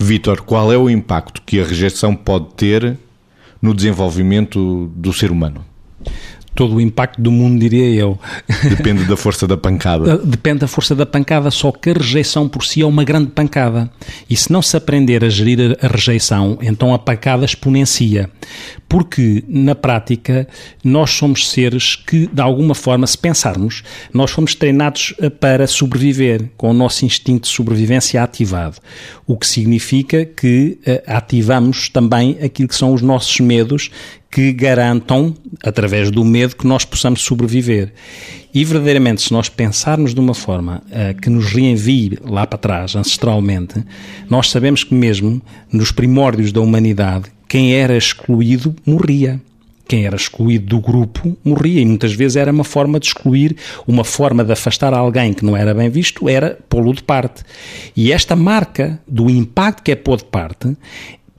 Vítor, qual é o impacto que a rejeição pode ter no desenvolvimento do ser humano? Todo o impacto do mundo, diria eu. Depende da força da pancada. Depende da força da pancada, só que a rejeição por si é uma grande pancada. E se não se aprender a gerir a rejeição, então a pancada exponencia. Porque, na prática, nós somos seres que, de alguma forma, se pensarmos, nós fomos treinados eh, para sobreviver, com o nosso instinto de sobrevivência ativado. O que significa que uh, ativamos também aquilo que são os nossos medos que garantam, através do medo, que nós possamos sobreviver. E verdadeiramente, se nós pensarmos de uma forma uh, que nos reenvie lá para trás, ancestralmente, nós sabemos que mesmo nos primórdios da humanidade, quem era excluído morria. Quem era excluído do grupo morria e muitas vezes era uma forma de excluir, uma forma de afastar alguém que não era bem visto, era pô-lo de parte. E esta marca do impacto que é pôr de parte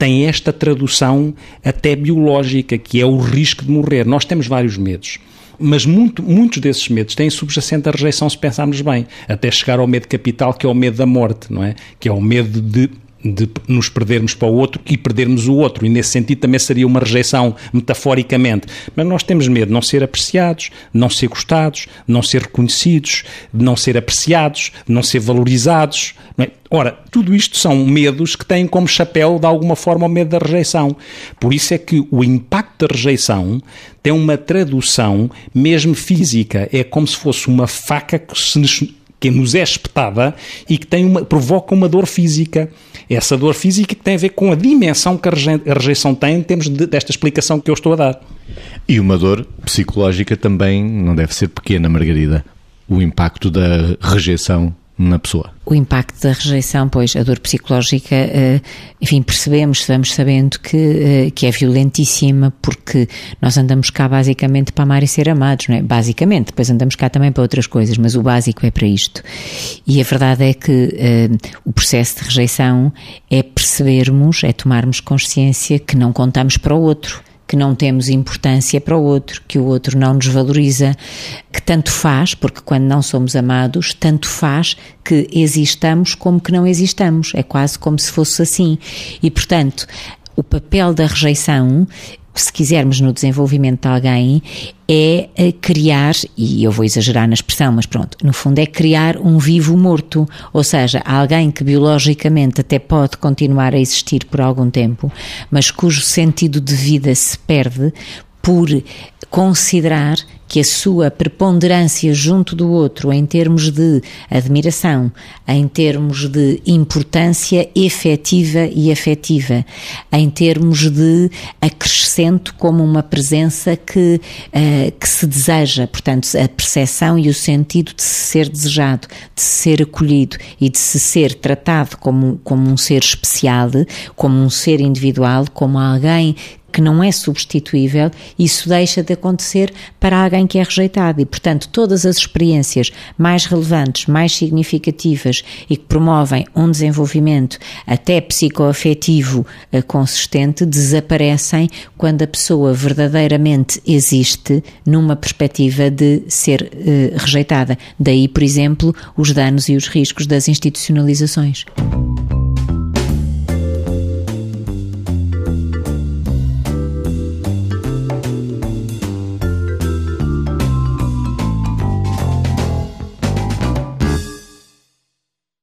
tem esta tradução até biológica, que é o risco de morrer. Nós temos vários medos. Mas muito, muitos desses medos têm subjacente a rejeição, se pensarmos bem, até chegar ao medo capital, que é o medo da morte, não é? Que é o medo de de nos perdermos para o outro e perdermos o outro, e nesse sentido também seria uma rejeição, metaforicamente. Mas nós temos medo de não ser apreciados, de não ser gostados, de não ser reconhecidos, de não ser apreciados, de não ser valorizados. Não é? Ora, tudo isto são medos que têm como chapéu, de alguma forma, o medo da rejeição. Por isso é que o impacto da rejeição tem uma tradução mesmo física. É como se fosse uma faca que se nos que nos é espetada e que tem uma, provoca uma dor física. Essa dor física que tem a ver com a dimensão que a rejeição tem em termos de, desta explicação que eu estou a dar. E uma dor psicológica também não deve ser pequena, Margarida. O impacto da rejeição na pessoa. O impacto da rejeição, pois, a dor psicológica, eh, enfim, percebemos, vamos sabendo que, eh, que é violentíssima, porque nós andamos cá basicamente para amar e ser amados, não é? Basicamente, depois andamos cá também para outras coisas, mas o básico é para isto. E a verdade é que eh, o processo de rejeição é percebermos, é tomarmos consciência que não contamos para o outro que não temos importância para o outro, que o outro não nos valoriza, que tanto faz, porque quando não somos amados, tanto faz que existamos como que não existamos. É quase como se fosse assim. E, portanto, o papel da rejeição se quisermos no desenvolvimento de alguém, é criar, e eu vou exagerar na expressão, mas pronto, no fundo é criar um vivo morto, ou seja, alguém que biologicamente até pode continuar a existir por algum tempo, mas cujo sentido de vida se perde por considerar que a sua preponderância junto do outro, em termos de admiração, em termos de importância efetiva e afetiva, em termos de acrescento como uma presença que, uh, que se deseja, portanto, a percepção e o sentido de se ser desejado, de se ser acolhido e de se ser tratado como, como um ser especial, como um ser individual, como alguém que não é substituível, isso deixa de acontecer para alguém que é rejeitado. E, portanto, todas as experiências mais relevantes, mais significativas e que promovem um desenvolvimento até psicoafetivo eh, consistente desaparecem quando a pessoa verdadeiramente existe numa perspectiva de ser uh, rejeitada. Daí, por exemplo, os danos e os riscos das institucionalizações.